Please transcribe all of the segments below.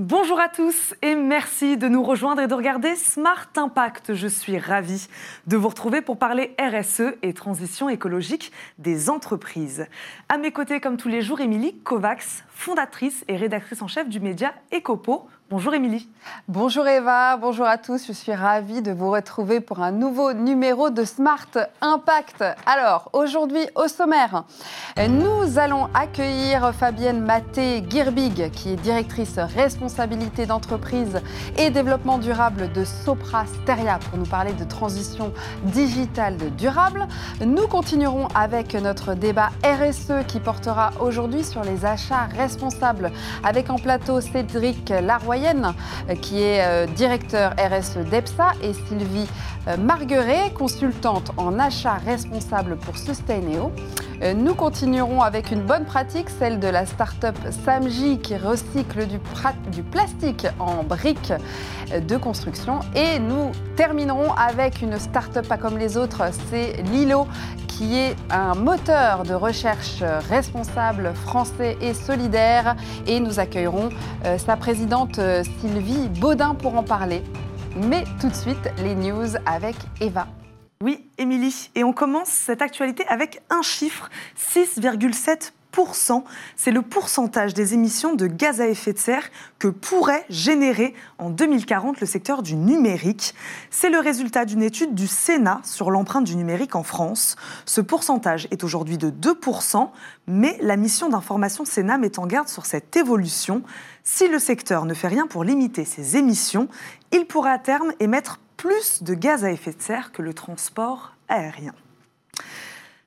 Bonjour à tous et merci de nous rejoindre et de regarder Smart Impact. Je suis ravie de vous retrouver pour parler RSE et transition écologique des entreprises. À mes côtés, comme tous les jours, Émilie Kovacs, fondatrice et rédactrice en chef du média Ecopo. Bonjour Émilie. Bonjour Eva, bonjour à tous. Je suis ravie de vous retrouver pour un nouveau numéro de Smart Impact. Alors, aujourd'hui au sommaire, nous allons accueillir Fabienne Maté-Girbig, qui est directrice responsabilité d'entreprise et développement durable de Sopra Steria, pour nous parler de transition digitale durable. Nous continuerons avec notre débat RSE qui portera aujourd'hui sur les achats responsables, avec en plateau Cédric Laroyer euh, qui est euh, directeur RSE d'EPSA, et Sylvie euh, Margueret, consultante en achat responsable pour Sustaineo. Nous continuerons avec une bonne pratique, celle de la start-up Samji qui recycle du, plastique en briques de construction. Et nous terminerons avec une start-up pas comme les autres, c'est Lilo qui est un moteur de recherche responsable français et solidaire. Et nous accueillerons euh, sa présidente euh, Sylvie Baudin pour en parler. Mais tout de suite, les news avec Eva. Oui, Émilie. Et on commence cette actualité avec un chiffre 6,7% c'est le pourcentage des émissions de gaz à effet de serre que pourrait générer en 2040 le secteur du numérique. C'est le résultat d'une étude du Sénat sur l'empreinte du numérique en France. Ce pourcentage est aujourd'hui de 2%, mais la mission d'information Sénat met en garde sur cette évolution. Si le secteur ne fait rien pour limiter ses émissions, il pourrait à terme émettre plus de gaz à effet de serre que le transport aérien.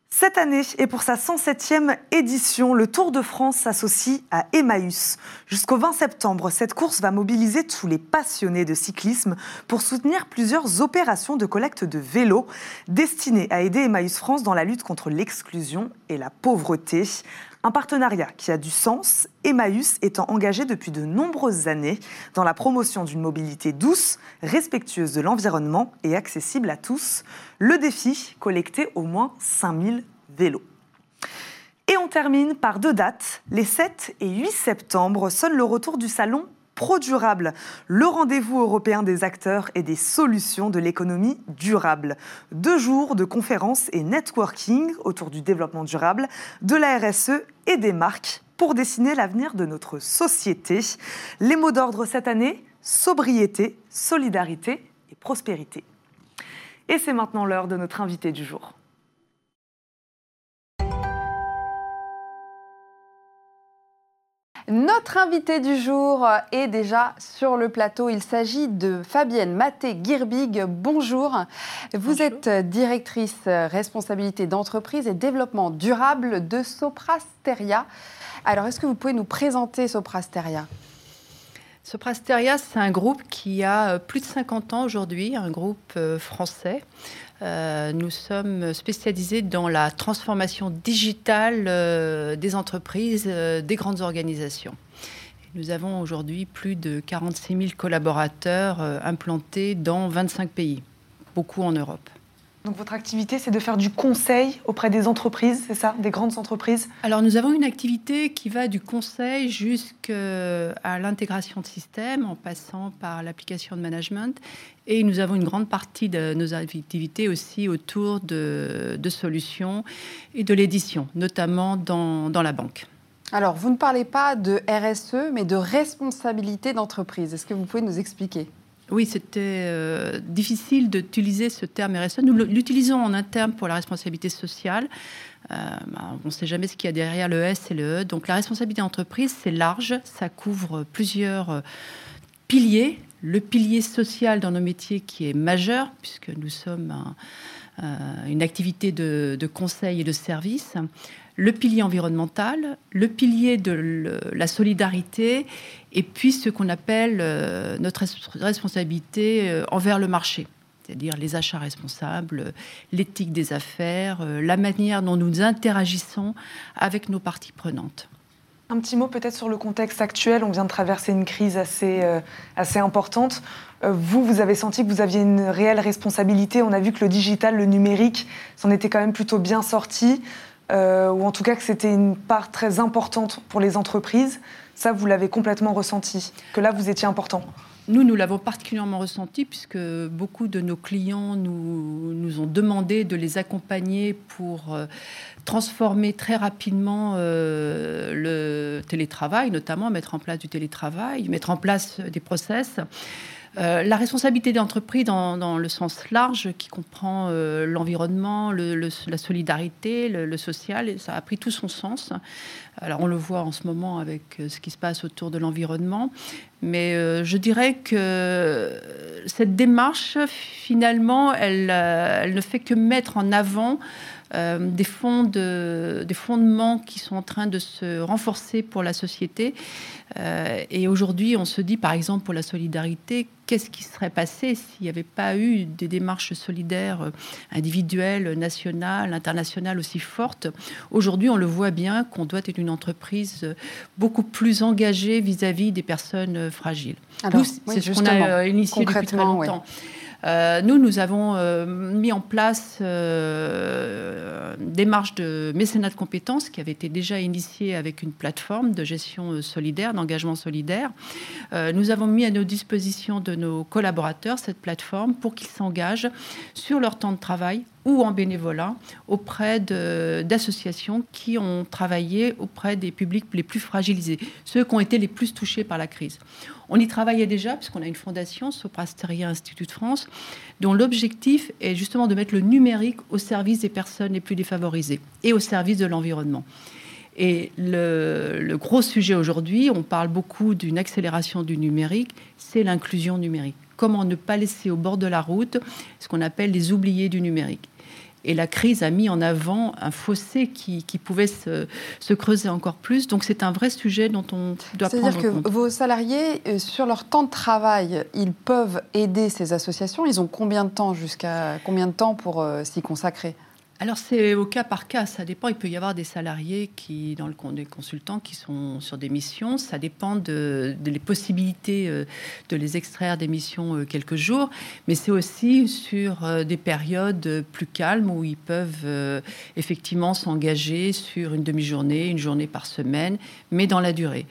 Cette année, et pour sa 107e édition, le Tour de France s'associe à Emmaüs. Jusqu'au 20 septembre, cette course va mobiliser tous les passionnés de cyclisme pour soutenir plusieurs opérations de collecte de vélos destinées à aider Emmaüs France dans la lutte contre l'exclusion et la pauvreté. Un partenariat qui a du sens, Emmaüs étant engagé depuis de nombreuses années dans la promotion d'une mobilité douce, respectueuse de l'environnement et accessible à tous. Le défi, collecter au moins 5000 vélos. Et on termine par deux dates. Les 7 et 8 septembre sonne le retour du salon Pro-Durable, le rendez-vous européen des acteurs et des solutions de l'économie durable. Deux jours de conférences et networking autour du développement durable, de la RSE et des marques pour dessiner l'avenir de notre société. Les mots d'ordre cette année, sobriété, solidarité et prospérité. Et c'est maintenant l'heure de notre invité du jour. Notre invité du jour est déjà sur le plateau. Il s'agit de Fabienne Maté-Girbig. Bonjour. Vous êtes directrice responsabilité d'entreprise et développement durable de Soprasteria. Alors, est-ce que vous pouvez nous présenter Soprasteria? Soprasteria, c'est un groupe qui a plus de 50 ans aujourd'hui, un groupe euh, français euh, nous sommes spécialisés dans la transformation digitale euh, des entreprises, euh, des grandes organisations. Nous avons aujourd'hui plus de 46 000 collaborateurs implantés dans 25 pays, beaucoup en Europe. Donc votre activité, c'est de faire du conseil auprès des entreprises, c'est ça Des grandes entreprises? Alors nous avons une activité qui va du conseil jusqu'à l'intégration de systèmes en passant par l'application de management. Et nous avons une grande partie de nos activités aussi autour de, solutions et de l'édition, notamment dans, dans la banque. Alors, vous ne parlez pas de RSE, mais de responsabilité d'entreprise. Est-ce que vous pouvez nous expliquer? Oui, c'était euh, difficile d'utiliser ce terme RSE. Nous l'utilisons en interne pour la responsabilité sociale. Euh, bah, on ne sait jamais ce qu'il y a derrière le S et le E. Donc la responsabilité d'entreprise, c'est large, ça couvre plusieurs euh, piliers. Le pilier social dans nos métiers qui est majeur, puisque nous sommes une activité de, de, conseil et de service le pilier environnemental, le pilier de la solidarité, et puis ce qu'on appelle euh, notre responsabilité euh, envers le marché, c'est-à-dire les achats responsables, l'éthique des affaires, euh, la manière dont nous interagissons avec nos parties prenantes. Un petit mot peut-être sur le contexte actuel. On vient de traverser une crise assez, assez importante. vous, vous avez senti que vous aviez une réelle responsabilité. On a vu que le digital, le numérique, s'en était quand même plutôt bien sorti. Ou en tout cas que c'était une part très importante pour les entreprises. Ça, vous l'avez complètement ressenti, que là, vous étiez important. Nous, nous l'avons particulièrement ressenti puisque beaucoup de nos clients nous, nous ont demandé de les accompagner pour euh, transformer très rapidement euh, le télétravail, notamment mettre en place du télétravail, mettre en place des process. Euh, la responsabilité des entreprises dans, le sens large, qui comprend euh, l'environnement, la solidarité, le, social, ça a pris tout son sens. Alors on le voit en ce moment avec euh, ce qui se passe autour de l'environnement, mais je dirais que cette démarche, finalement, elle, ne fait que mettre en avant des, fonds de, des fondements qui sont en train de se renforcer pour la société. et aujourd'hui, on se dit, par exemple, pour la solidarité, qu'est-ce qui serait passé s'il n'y avait pas eu des démarches solidaires euh, individuelles, nationales, internationales aussi fortes? Aujourd'hui, on le voit bien qu'on doit être une entreprise euh, beaucoup plus engagée vis-à-vis des personnes euh, fragiles. c'est ce qu'on a initié depuis très longtemps. Euh, nous, nous avons euh, mis en place euh, une démarche de mécénat de compétences qui avait été déjà initiée avec une plateforme de gestion solidaire, d'engagement solidaire. nous avons mis à nos dispositions de nos collaborateurs cette plateforme pour qu'ils s'engagent sur leur temps de travail ou en bénévolat auprès d'associations qui ont travaillé auprès des publics les plus fragilisés, ceux qui ont été les plus touchés par la crise. On y travaillait déjà, puisqu'on a une fondation, Soprasteria Institut de France, dont l'objectif est justement de mettre le numérique au service des personnes les plus défavorisées et au service de l'environnement. Et le, le, gros sujet aujourd'hui, on parle beaucoup d'une accélération du numérique, c'est l'inclusion numérique. Comment ne pas laisser au bord de la route ce qu'on appelle les oubliés du numérique? Et la crise a mis en avant un fossé qui, pouvait se, creuser encore plus. Donc c'est un vrai sujet dont on doit prendre compte. C'est-à-dire que vos salariés, euh, sur leur temps de travail, ils peuvent aider ces associations. Ils ont combien de temps jusqu'à combien de temps pour euh, s'y consacrer? Alors c'est au cas par cas, ça dépend. Il peut y avoir des salariés qui, dans le des consultants, qui sont sur des missions. Ça dépend de, les possibilités euh, de les extraire des missions euh, quelques jours, mais c'est aussi sur euh, des périodes plus calmes où ils peuvent effectivement s'engager sur une demi-journée, une journée par semaine, mais dans la durée.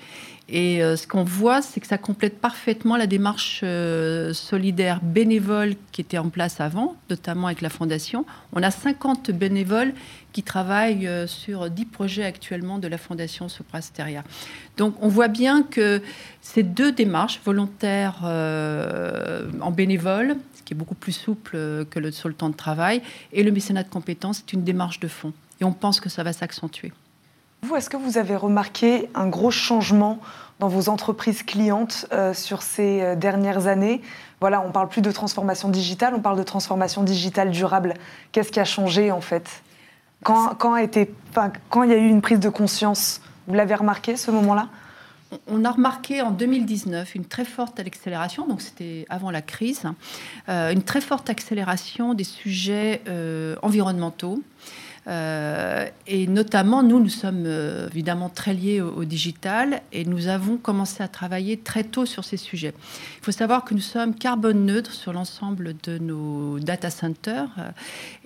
Et euh, ce qu'on voit, c'est que ça complète parfaitement la démarche euh, solidaire bénévole qui était en place avant, notamment avec la Fondation. On a 50 bénévoles qui travaillent euh, sur 10 projets actuellement de la Fondation Soprasteria. Donc on voit bien que ces deux démarches, volontaires en bénévole, ce qui est beaucoup plus souple que le, sur temps de travail, et le mécénat de compétences, c'est une démarche de fond. Et on pense que ça va s'accentuer. Vous, est-ce que vous avez remarqué un gros changement dans vos entreprises clientes euh, sur ces euh, dernières années? Voilà, on parle plus de transformation digitale, on parle de transformation digitale durable. Qu'est-ce qui a changé en fait? Quand, a été, quand il y a eu une prise de conscience Vous l'avez remarqué ce moment-là? On a remarqué en 2019 une très forte accélération, donc c'était avant la crise, euh, une très forte accélération des sujets environnementaux. Euh, et notamment, nous, nous sommes euh, évidemment très liés au, digital et nous avons commencé à travailler très tôt sur ces sujets. Il faut savoir que nous sommes carbone neutres sur l'ensemble de nos data centers euh,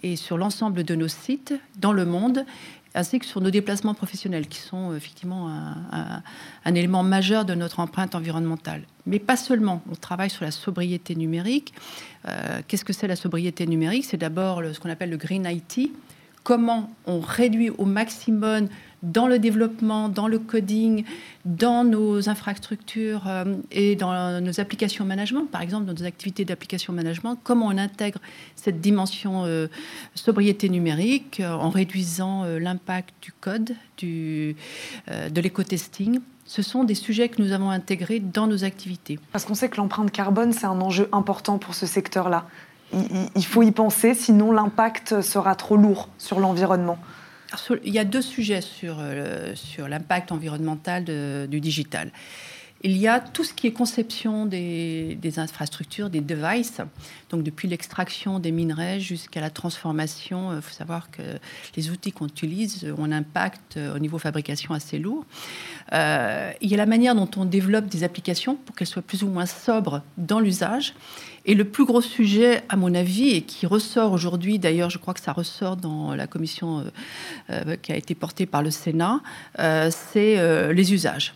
et sur l'ensemble de nos sites dans le monde ainsi que sur nos déplacements professionnels, qui sont effectivement un, élément majeur de notre empreinte environnementale. Mais pas seulement, on travaille sur la sobriété numérique. Qu'est-ce que c'est la sobriété numérique? C'est d'abord ce qu'on appelle le Green IT, comment on réduit au maximum dans le développement, dans le coding, dans nos infrastructures euh, et dans nos applications management, par exemple dans nos activités d'application management, comment on intègre cette dimension euh, sobriété numérique euh, en réduisant l'impact du code, de l'éco-testing. Ce sont des sujets que nous avons intégrés dans nos activités. Parce qu'on sait que l'empreinte carbone, c'est un enjeu important pour ce secteur-là il faut y penser, sinon l'impact sera trop lourd sur l'environnement. Il y a deux sujets sur, euh, sur l'impact environnemental du digital. Il y a tout ce qui est conception des, infrastructures, des devices, donc depuis l'extraction des minerais jusqu'à la transformation. Il faut savoir que les outils qu'on utilise ont un impact au niveau fabrication assez lourd. Euh, il y a la manière dont on développe des applications pour qu'elles soient plus ou moins sobres dans l'usage. Et le plus gros sujet, à mon avis, et qui ressort aujourd'hui, d'ailleurs, je crois que ça ressort dans la commission euh, euh, qui a été portée par le Sénat, c'est les usages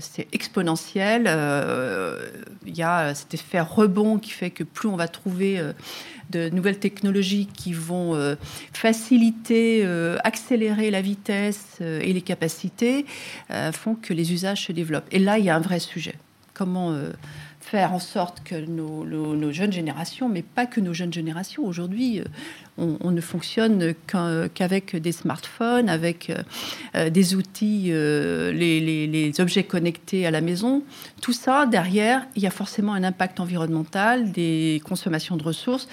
c'est exponentiel. Euh, il y a cet effet rebond qui fait que plus on va trouver euh, de nouvelles technologies qui vont euh, faciliter, accélérer la vitesse et les capacités, font que les usages se développent. Et là, il y a un vrai sujet. Comment faire en sorte que nos, jeunes générations, mais pas que nos jeunes générations, aujourd'hui, euh, on, ne fonctionne qu'avec des smartphones, avec euh, des outils, euh, les, objets connectés à la maison. Tout ça, derrière, il y a forcément un impact environnemental, des consommations de ressources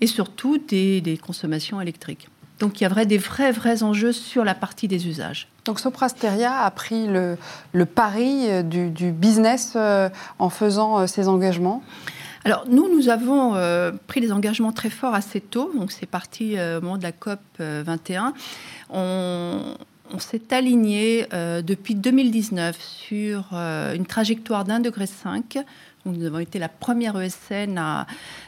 et surtout des consommations électriques. Donc il y a vrai, des vrais, vrais enjeux sur la partie des usages. Donc Soprasteria a pris le, pari euh, du, business euh, en faisant euh, ces engagements alors nous, nous avons pris des engagements très forts assez tôt, donc c'est parti au moment de la COP 21. On, on s'est aligné depuis 2019 sur une trajectoire d'un degré 5 nous avons été la première ESN à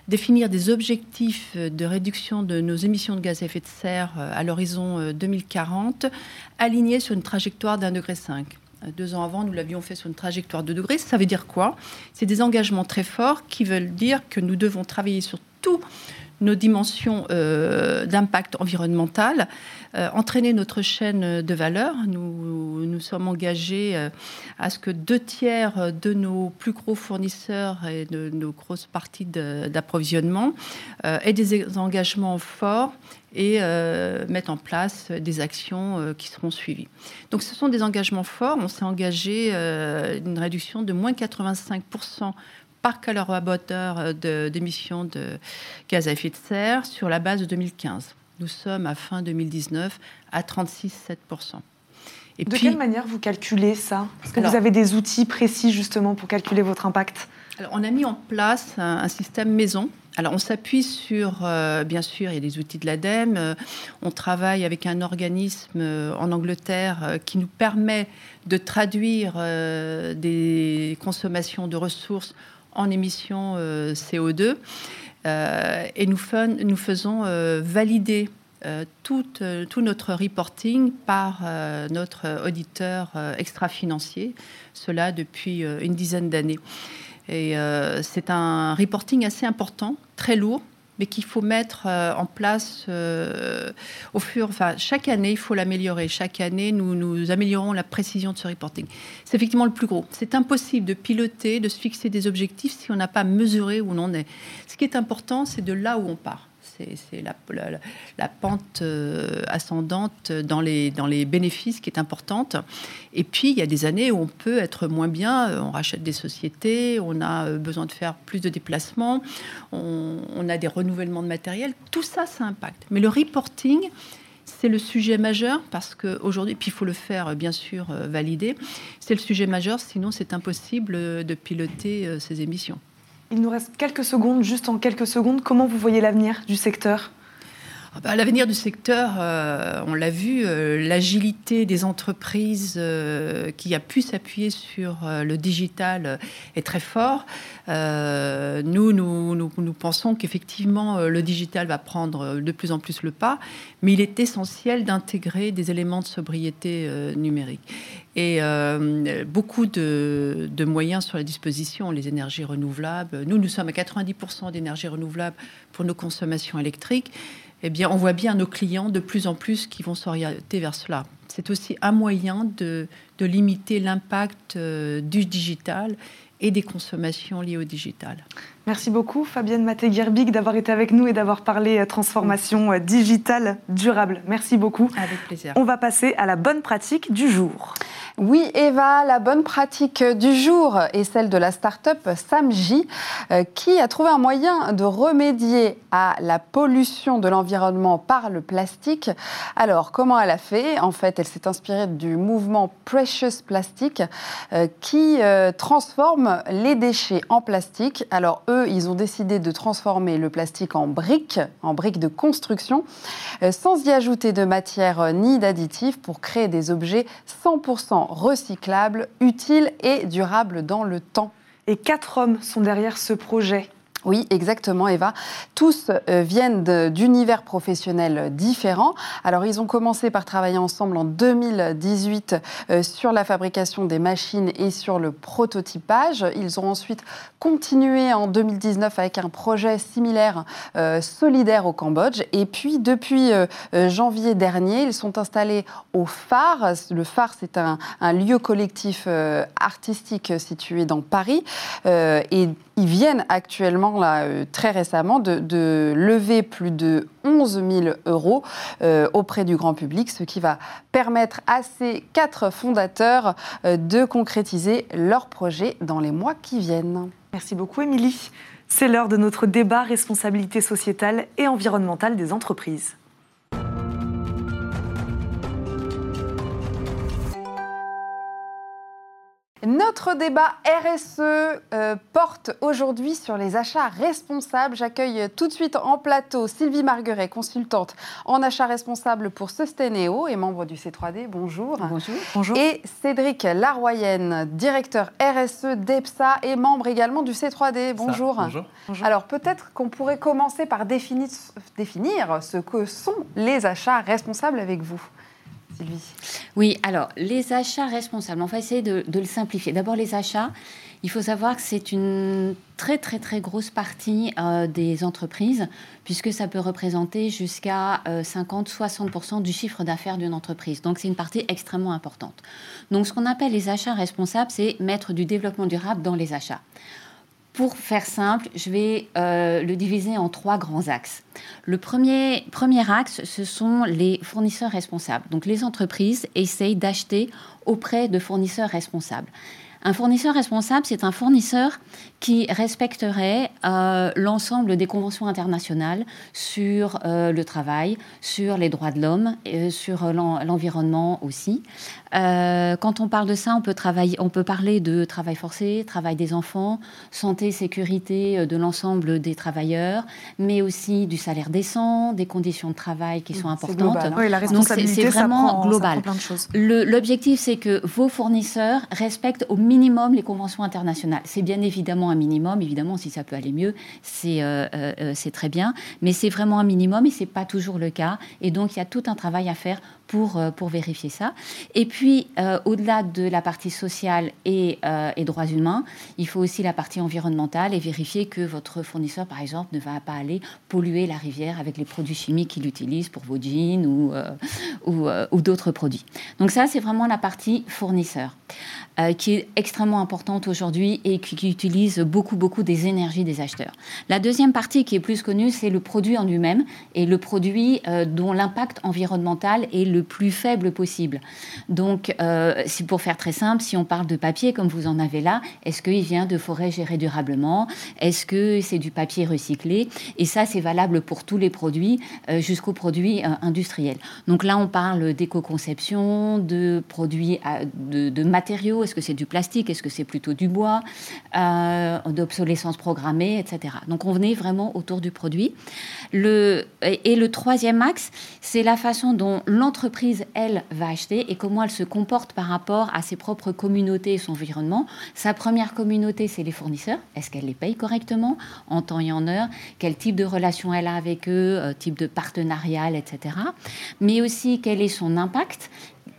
définir des objectifs de réduction de nos émissions de gaz à effet de serre euh, à l'horizon 2040, euh, alignés sur une trajectoire d'un degré 5. Euh, deux ans avant, nous l'avions fait sur une trajectoire de degrés. Ça veut dire quoi? C'est des engagements très forts qui veulent dire que nous devons travailler sur tout nos dimensions euh, d'impact environnemental, euh, entraîner notre chaîne de valeur. Nous nous sommes engagés euh, à ce que deux tiers de nos plus gros fournisseurs et de nos grosses parties d'approvisionnement aient des engagements forts et mettent en place des actions qui seront suivies. Donc ce sont des engagements forts. On s'est engagé une réduction de moins 85 par calorisateur d'émissions de, gaz à effet de serre sur la base de 2015. Nous sommes à fin 2019 à 36,7%. Et de quelle manière vous calculez ça? Est-ce que vous avez des outils précis justement pour calculer votre impact alors, on a mis en place un, système maison. Alors, on s'appuie sur, euh, bien sûr, il y a des outils de l'ADEME. Euh, on travaille avec un organisme euh, en Angleterre qui nous permet de traduire des consommations de ressources en émissions euh, CO2. Euh, et nous, nous faisons euh, valider tout, tout, notre reporting par notre auditeur extra-financier, cela depuis une dizaine d'années. Et c'est un reporting assez important, très lourd, mais qu'il faut mettre euh, en place euh, au fur. Enfin, chaque année, il faut l'améliorer. Chaque année, nous, nous améliorons la précision de ce reporting. C'est effectivement le plus gros. C'est impossible de piloter, de se fixer des objectifs si on n'a pas mesuré où on en est. Ce qui est important, c'est de là où on part c'est la, pente euh, ascendante dans les, bénéfices qui est importante. Et puis, il y a des années où on peut être moins bien, euh, on rachète des sociétés, on a euh, besoin de faire plus de déplacements, on, a des renouvellements de matériel. Tout ça, ça impacte. Mais le reporting, c'est le sujet majeur parce qu'aujourd'hui, puis il faut le faire bien sûr valider, c'est le sujet majeur, sinon c'est impossible de piloter ces émissions. Il nous reste quelques secondes, juste en quelques secondes. Comment vous voyez l'avenir du secteur? Ah bah, L'avenir du secteur, euh, on l'a vu, euh, l'agilité des entreprises euh, qui a pu s'appuyer sur le digital est très fort. Nous, nous, nous, pensons qu'effectivement, le digital va prendre de plus en plus le pas, mais il est essentiel d'intégrer des éléments de sobriété numérique et beaucoup de, moyens sur la disposition, les énergies renouvelables. Nous, nous sommes à 90% d'énergie renouvelable pour nos consommations électriques. Eh bien, on voit bien nos clients de plus en plus qui vont s'orienter vers cela. C'est aussi un moyen de, limiter l'impact euh, du digital et des consommations liées au digital. Merci beaucoup Fabienne Maté-Gerbig d'avoir été avec nous et d'avoir parlé euh, transformation euh, digitale durable. Merci beaucoup. Avec plaisir. On va passer à la bonne pratique du jour. Oui, Eva, la bonne pratique du jour est celle de la start-up Samji, euh, qui a trouvé un moyen de remédier à la pollution de l'environnement par le plastique. Alors, comment elle a fait? En fait, elle s'est inspirée du mouvement Precious Plastic, euh, qui euh, transforme les déchets en plastique. Alors, eux, ils ont décidé de transformer le plastique en briques, en briques de construction, sans y ajouter de matière ni d'additifs pour créer des objets 100% recyclable, utile et durable dans le temps. Et quatre hommes sont derrière ce projet. Oui, exactement, Eva. Tous euh, viennent d'univers professionnels différents. Alors, ils ont commencé par travailler ensemble en 2018 euh, sur la fabrication des machines et sur le prototypage. Ils ont ensuite continué en 2019 avec un projet similaire euh, solidaire au Cambodge. Et puis, depuis janvier dernier, ils sont installés au phare. Le phare, c'est un, un, lieu collectif artistique situé dans Paris. et ils viennent actuellement, là, euh, très récemment, de, lever plus de 11 000 euros euh, auprès du grand public, ce qui va permettre à ces quatre fondateurs euh, de concrétiser leur projet dans les mois qui viennent. Merci beaucoup, Émilie. C'est l'heure de notre débat responsabilité sociétale et environnementale des entreprises. Notre débat RSE euh, porte aujourd'hui sur les achats responsables. J'accueille tout de suite en plateau Sylvie Margueret, consultante en achats responsables pour Sustaineo et membre du C3D. Bonjour. Bonjour. Bonjour. Et Cédric Laroyenne, directeur RSE d'EPSA et membre également du C3D. Bonjour. bonjour. Alors peut-être qu'on pourrait commencer par définir, définir ce que sont les achats responsables avec vous. Oui, alors les achats responsables, on va essayer de, le simplifier. D'abord les achats, il faut savoir que c'est une très très très grosse partie euh, des entreprises, puisque ça peut représenter jusqu'à 50-60% euh, du chiffre d'affaires d'une entreprise. Donc c'est une partie extrêmement importante. Donc ce qu'on appelle les achats responsables, c'est mettre du développement durable dans les achats. Pour faire simple, je vais euh, le diviser en trois grands axes. Le premier, premier axe, ce sont les fournisseurs responsables. Donc les entreprises essayent d'acheter auprès de fournisseurs responsables. Un fournisseur responsable, c'est un fournisseur qui respecterait euh, l'ensemble des conventions internationales sur euh, le travail, sur les droits de l'homme, et sur l'environnement aussi. Euh, quand on parle de ça, on peut, travailler, on peut parler de travail forcé, travail des enfants, santé, sécurité de l'ensemble des travailleurs, mais aussi du salaire décent, des conditions de travail qui sont importantes. Oui, la responsabilité, c'est vraiment prend, global. L'objectif, c'est que vos fournisseurs respectent au minimum les conventions internationales. C'est bien évidemment un minimum. Évidemment, si ça peut aller mieux, c'est euh, euh, très bien. Mais c'est vraiment un minimum et c'est pas toujours le cas. Et donc, il y a tout un travail à faire pour, euh, pour vérifier ça. Et puis, euh, au-delà de la partie sociale et, euh, et, droits humains, il faut aussi la partie environnementale et vérifier que votre fournisseur, par exemple, ne va pas aller polluer la rivière avec les produits chimiques qu'il utilise pour vos jeans ou, ou, d'autres produits. Donc ça, c'est vraiment la partie fournisseur. qui est extrêmement importante aujourd'hui et qui, utilise beaucoup, beaucoup des énergies des acheteurs. La deuxième partie qui est plus connue, c'est le produit en lui-même et le produit dont l'impact environnemental est le plus faible possible. Donc, euh, pour faire très simple, si on parle de papier comme vous en avez là, est-ce qu'il vient de forêts gérées durablement? Est-ce que c'est du papier recyclé? Et ça, c'est valable pour tous les produits euh, jusqu'aux produits euh, industriels. Donc là, on parle d'éco-conception, de produits, de, matériaux. Est-ce que c'est du plastique? Est-ce que c'est plutôt du bois? D'obsolescence programmée, etc. Donc on venait vraiment autour du produit. Le, et le troisième axe, c'est la façon dont l'entreprise elle, va acheter et comment elle se comporte par rapport à ses propres communautés et son environnement. Sa première communauté, c'est les fournisseurs. Est-ce qu'elle les paye correctement, en temps et en heure? Quel type de relation elle a avec eux, euh, type de partenariat, etc. Mais aussi, quel est son impact?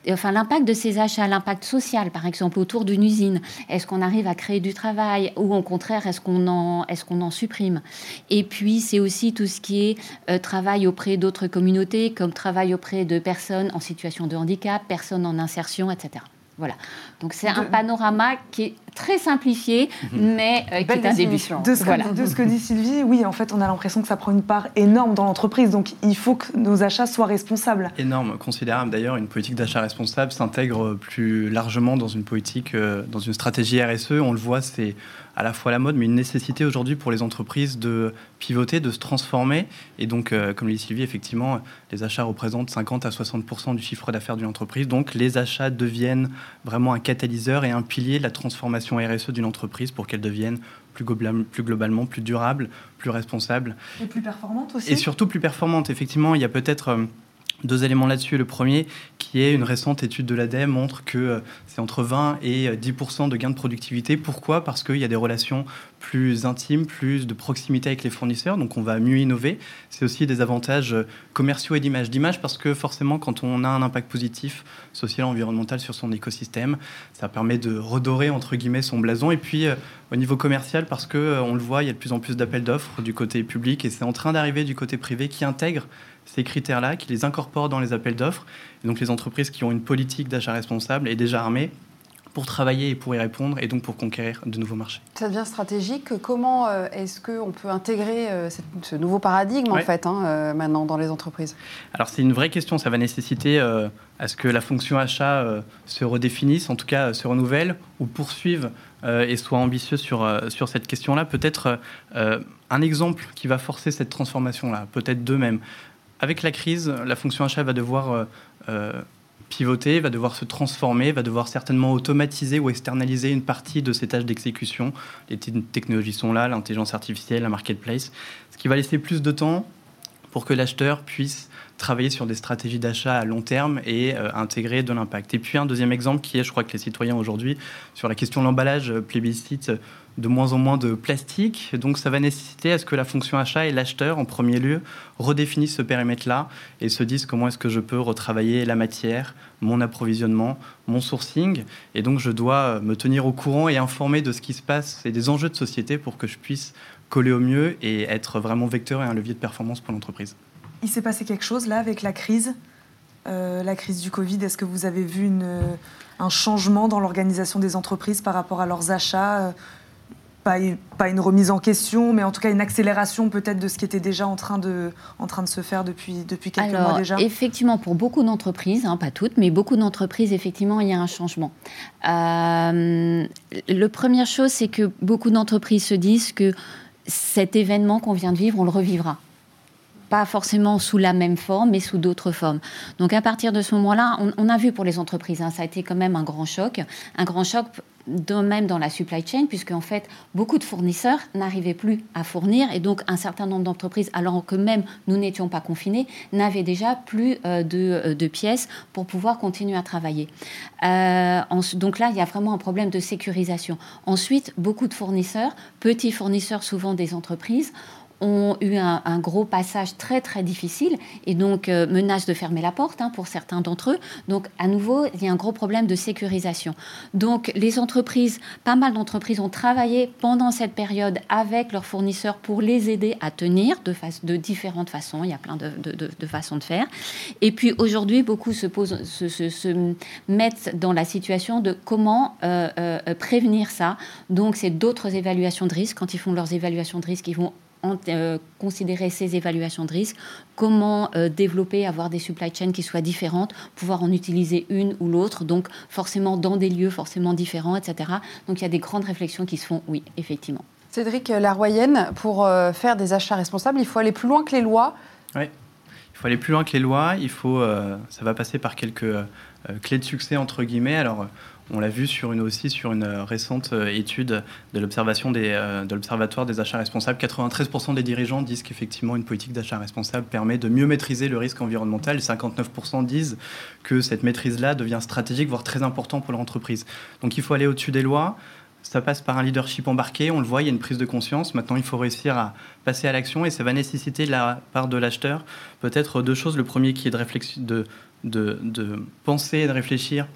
Enfin l'impact de ces achats, l'impact social, par exemple, autour d'une usine. Est-ce qu'on arrive à créer du travail ou au contraire, est-ce qu'on en, est qu'on en supprime? Et puis, c'est aussi tout ce qui est euh, travail auprès d'autres communautés, comme travail auprès de personnes en situation de handicap, personnes en insertion, etc. Voilà. Donc c'est un panorama qui est très simplifié, mhm. mais euh, qui est un début. De ce, que, de ce que dit Sylvie, oui, en fait, on a l'impression que ça prend une part énorme dans l'entreprise. Donc il faut que nos achats soient responsables. Énorme, considérable. D'ailleurs, une politique d'achat responsable s'intègre plus largement dans une politique, euh, dans une stratégie RSE. On le voit, c'est à la fois la mode, mais une nécessité aujourd'hui pour les entreprises de pivoter, de se transformer. Et donc, euh, comme l'a dit Sylvie, effectivement, les achats représentent 50 à 60 du chiffre d'affaires d'une entreprise. Donc, les achats deviennent vraiment un catalyseur et un pilier de la transformation RSE d'une entreprise pour qu'elle devienne plus, plus, globalement plus durable, plus responsable. Et plus performante aussi. Et surtout plus performante. Effectivement, il y a peut-être... Deux éléments là-dessus. Le premier, qui est une récente étude de l'ADEME, montre que euh, c'est entre 20 et 10 euh, de gains de productivité. Pourquoi? Parce qu'il y a des relations plus intimes, plus de proximité avec les fournisseurs, donc on va mieux innover. C'est aussi des avantages euh, commerciaux et d'image. D'image parce que forcément, quand on a un impact positif social, environnemental sur son écosystème, ça permet de redorer, entre guillemets, son blason. Et puis, au niveau commercial, parce que on le voit, il y a de plus en plus d'appels d'offres du côté public et c'est en train d'arriver du côté privé qui intègre ces critères-là, qui les incorporent dans les appels d'offres. donc les entreprises qui ont une politique d'achat responsable est déjà armées pour travailler et pour y répondre et donc pour conquérir de nouveaux marchés. Ça devient stratégique. Comment euh, est-ce qu'on peut intégrer euh, ce nouveau paradigme en fait hein, euh, maintenant dans les entreprises? Alors c'est une vraie question. Ça va nécesiter à ce que la fonction achat se redéfinisse, en tout cas se renouvelle ou poursuive et soit ambitieux sur, sur cette question-là. Peut-être un exemple qui va forcer cette transformation-là, peut-être deux même avec la crise, la fonction achat va devoir euh, euh, pivoter, va devoir se transformer, va devoir certainement automatiser ou externaliser une partie de ses tâches d'exécution. Les technologies sont là, l'intelligence artificielle, la marketplace, ce qui va laisser plus de temps pour que l'acheteur puisse travailler sur des stratégies d'achat à long terme et euh, intégrer de l'impact. Et puis un deuxième exemple qui est, je crois que les citoyens aujourd'hui, sur la question de l'emballage, plébiscite de moins en moins de plastique. Donc ça va nécessiter à ce que la fonction achat et l'acheteur, en premier lieu, redéfinissent ce périmètre-là et se disent comment est-ce que je peux retravailler la matière, mon approvisionnement, mon sourcing. Et donc je dois me tenir au courant et informer de ce qui se passe et des enjeux de société pour que je puisse coller au mieux et être vraiment vecteur et un levier de performance pour l'entreprise. Il s'est passé quelque chose là avec la crise, euh, la crise du Covid. Est-ce que vous avez vu une, un changement dans l'organisation des entreprises par rapport à leurs achats euh, pas, pas, une remise en question, mais en tout cas une accélération peut-être de ce qui était déjà en train de, en train de se faire depuis, depuis quelques mois déjà? Effectivement, pour beaucoup d'entreprises, hein, pas toutes, mais beaucoup d'entreprises, effectivement, il y a un changement. Euh, le première chose, c'est que beaucoup d'entreprises se disent que cet événement qu'on vient de vivre, on le revivra pas forcément sous la même forme, mais sous d'autres formes. Donc à partir de ce moment-là, on, a vu pour les entreprises, hein, ça a été quand même un grand choc, un grand choc même dans la supply chain, puisque en fait, beaucoup de fournisseurs n'arrivaient plus à fournir, et donc un certain nombre d'entreprises, alors que même nous n'étions pas confinés, n'avaient déjà plus euh, euh, de, pièces pour pouvoir continuer à travailler. Euh, donc là, il y a vraiment un problème de sécurisation. Ensuite, beaucoup de fournisseurs, petits fournisseurs souvent des entreprises, ont eu un, gros passage très très difficile et donc euh, menace de fermer la porte hein, pour certains d'entre eux. Donc à nouveau, il y a un gros problème de sécurisation. Donc les entreprises, pas mal d'entreprises ont travaillé pendant cette période avec leurs fournisseurs pour les aider à tenir de, différentes façons. Il y a plein de, façons de faire. Et puis aujourd'hui, beaucoup se, posent, se, se, mettent dans la situation de comment euh, euh, prévenir ça. Donc c'est d'autres évaluations de risque. Quand ils font leurs évaluations de risque, ils vont euh, considérer ces évaluations de risque, comment euh, développer, avoir des supply chains qui soient différentes, pouvoir en utiliser une ou l'autre, donc forcément dans des lieux forcément différents, etc. Donc il y a des grandes réflexions qui se font, oui, effectivement. Cédric Laroyenne, pour euh, faire des achats responsables, il faut aller plus loin que les lois. Oui, il faut aller plus loin que les lois. Il faut, ça va passer par quelques clés de succès entre guillemets. Alors on l'a vu sur une, aussi sur une euh, récente euh, étude de l'observation euh, de l'Observatoire des achats responsables. 93% des dirigeants disent qu'effectivement une politique d'achat responsable permet de mieux maîtriser le risque environnemental. 59% disent que cette maîtrise-là devient stratégique, voire très important pour leur entreprise. Donc il faut aller au-dessus des lois. Ça passe par un leadership embarqué, on le voit, il y a une prise de conscience. Maintenant, il faut réussir à passer à l'action et ça va nécessiter de la part de l'acheteur peut-être deux choses. Le premier qui est de, de, penser et de réfléchir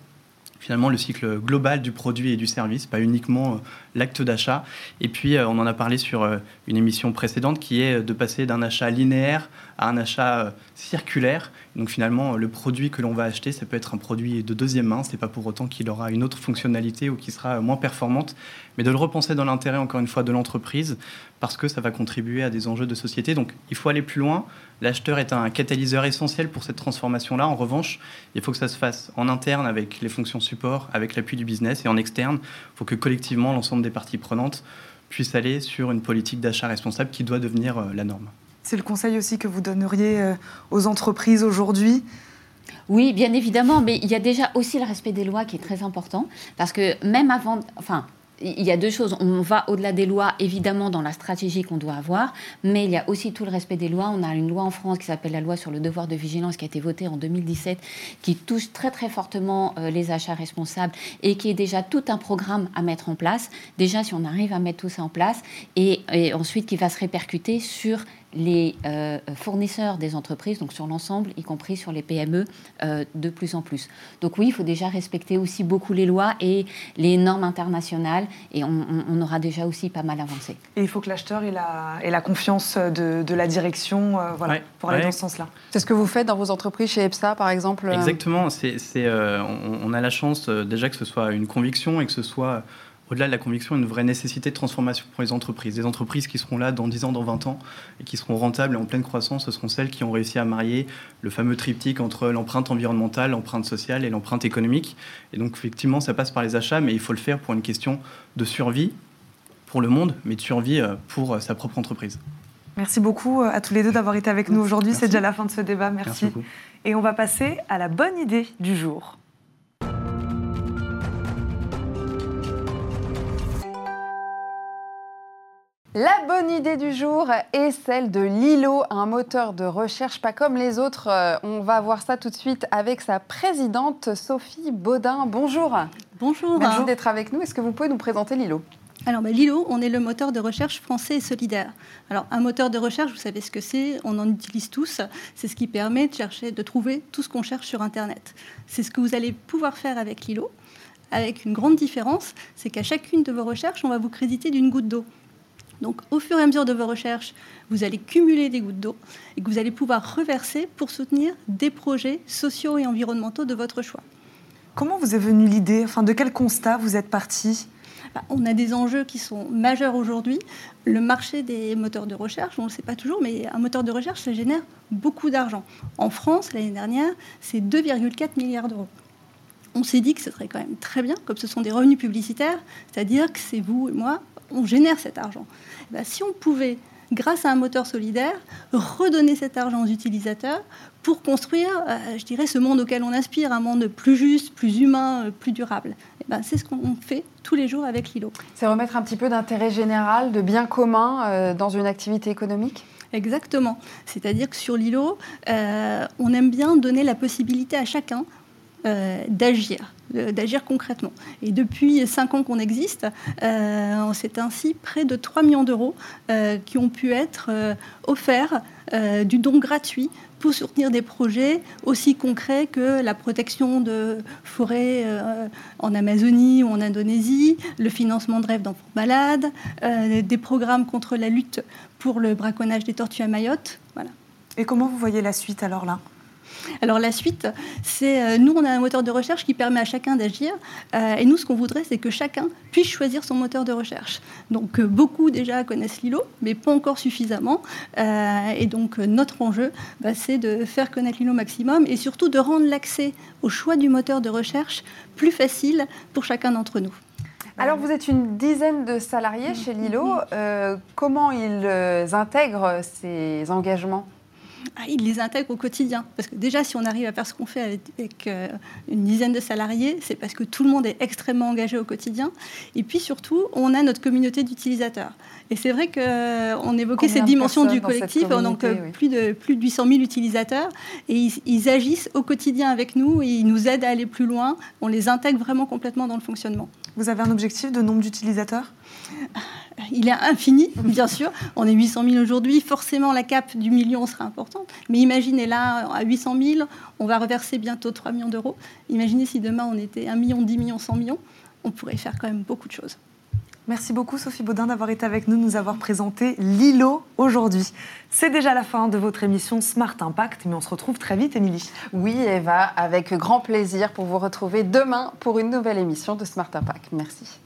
finalement le cycle global du produit et du service, pas uniquement euh, l'acte d'achat. Et puis, on en a parlé sur une émission précédente qui est de passer d'un achat linéaire à un achat circulaire. Donc finalement, le produit que l'on va acheter, ça peut être un produit de deuxième main. Ce n'est pas pour autant qu'il aura une autre fonctionnalité ou qu'il sera moins performante, mais de le repenser dans l'intérêt, encore une fois, de l'entreprise, parce que ça va contribuer à des enjeux de société. Donc il faut aller plus loin. L'acheteur est un catalyseur essentiel pour cette transformation-là. En revanche, il faut que ça se fasse en interne avec les fonctions support, avec l'appui du business, et en externe, il faut que collectivement, l'ensemble des parties prenantes puissent aller sur une politique d'achat responsable qui doit devenir euh, la norme. C'est le conseil aussi que vous donneriez euh, aux entreprises aujourd'hui? Oui, bien évidemment, mais il y a déjà aussi le respect des lois qui est très important, parce que même avant, enfin, il y a deux choses. On va au-delà des lois, évidemment, dans la stratégie qu'on doit avoir, mais il y a aussi tout le respect des lois. On a une loi en France qui s'appelle la loi sur le devoir de vigilance qui a été votée en 2017, qui touche très très fortement euh, les achats responsables et qui est déjà tout un programme à mettre en place. Déjà, si on arrive à mettre tout ça en place, et, et ensuite qui va se répercuter sur les euh, fournisseurs des entreprises, donc sur l'ensemble, y compris sur les PME, euh, de plus en plus. Donc oui, il faut déjà respecter aussi beaucoup les lois et les normes internationales, et on, aura déjà aussi pas mal avancé. Et il faut que l'acheteur ait la, ait la confiance de, de, la direction euh, voilà, pour aller dans ce sens-là. C'est ce que vous faites dans vos entreprises chez EPSA, par exemple Exactement. C'est, on, on, a la chance déjà que ce soit une conviction et que ce soit au-delà de la conviction, une vraie nécessité de transformation pour les entreprises. Des entreprises qui seront là dans 10 ans, dans 20 ans, et qui seront rentables et en pleine croissance, ce seront celles qui ont réussi à marier le fameux triptyque entre l'empreinte environnementale, l'empreinte sociale et l'empreinte économique. Et donc, effectivement, ça passe par les achats, mais il faut le faire pour une question de survie pour le monde, mais de survie euh, pour euh, sa propre entreprise. Merci beaucoup euh, à tous les deux d'avoir été avec nous aujourd'hui. C'est déjà la fin de ce débat. Merci. Merci et on va passer à la bonne idée du jour. La bonne idée du jour est celle de Lilo, un moteur de recherche pas comme les autres. Euh, on va voir ça tout de suite avec sa présidente Sophie Baudin. Bonjour. Bonjour. Merci d'être avec nous. Est-ce que vous pouvez nous présenter Lilo? Alors, bah, Lilo, on est le moteur de recherche français et solidaire. Alors, un moteur de recherche, vous savez ce que c'est, on en utilise tous. C'est ce qui permet de chercher, de trouver tout ce qu'on cherche sur Internet. C'est ce que vous allez pouvoir faire avec Lilo, avec une grande différence, c'est qu'à chacune de vos recherches, on va vous créditer d'une goutte d'eau. Donc, au fur et à mesure de vos recherches, vous allez cumuler des gouttes d'eau et que vous allez pouvoir reverser pour soutenir des projets sociaux et environnementaux de votre choix. Comment vous est venue l'idée? Enfin, de quel constat vous êtes parti? Bah, on a des enjeux qui sont majeurs aujourd'hui. Le marché des moteurs de recherche, on ne le sait pas toujours, mais un moteur de recherche, ça génère beaucoup d'argent. En France, l'année dernière, c'est 2,4 milliards d'euros on s'est dit que ce serait quand même très bien, comme ce sont des revenus publicitaires, c'est-à-dire que c'est vous et moi, on génère cet argent. Eh ben, si on pouvait, grâce à un moteur solidaire, redonner cet argent aux utilisateurs pour construire, euh, je dirais, ce monde auquel on aspire, un monde plus juste, plus humain, euh, plus durable. Eh ben, c'est ce qu'on fait tous les jours avec Lilo. C'est remettre un petit peu d'intérêt général, de bien commun euh, dans une activité économique? Exactement. C'est-à-dire que sur Lilo, on aime bien donner la possibilité à chacun d'agir d'agir concrètement. Et depuis cinq ans qu'on existe, euh, c'est ainsi près de 3 millions d'euros euh, qui ont pu être euh, offerts du don gratuit pour soutenir des projets aussi concrets que la protection de forêts en Amazonie ou en Indonésie, le financement de rêves d'enfants malades, des programmes contre la lutte pour le braconnage des tortues à Mayotte. Voilà. Et comment vous voyez la suite alors là? Alors la suite, c'est euh, nous, on a un moteur de recherche qui permet à chacun d'agir. Euh, et nous, ce qu'on voudrait, c'est que chacun puisse choisir son moteur de recherche. Donc euh, beaucoup déjà connaissent Lilo, mais pas encore suffisamment. et donc notre enjeu, bah, c'est de faire connaître Lilo maximum et surtout de rendre l'accès au choix du moteur de recherche plus facile pour chacun d'entre nous. Alors, vous êtes une dizaine de salariés chez Lilo. comment ils intègrent ces engagements? Ils les intègrent au quotidien. Parce que déjà, si on arrive à faire ce qu'on fait avec, euh, une dizaine de salariés, c'est parce que tout le monde est extrêmement engagé au quotidien. Et puis surtout, on a notre communauté d'utilisateurs. Et c'est vrai qu'on évoquait cette dimension du collectif, donc euh, plus, de, plus de 800 000 utilisateurs, et ils, ils, agissent au quotidien avec nous, et ils nous aident à aller plus loin, on les intègre vraiment complètement dans le fonctionnement. Vous avez un objectif de nombre d'utilisateurs? Il est infini, bien sûr. On est 800 000 aujourd'hui. Forcément, la cape du million sera importante. Mais imaginez là, à 800 000, on va reverser bientôt 3 millions d'euros. Imaginez si demain on était 1 million, 10 millions, 100 millions. On pourrait faire quand même beaucoup de choses. Merci beaucoup Sophie Baudin d'avoir été avec nous, nous avoir présenté Lilo aujourd'hui. C'est déjà la fin de votre émission Smart Impact, mais on se retrouve très vite, Émilie. Oui, Eva, avec grand plaisir pour vous retrouver demain pour une nouvelle émission de Smart Impact. Merci.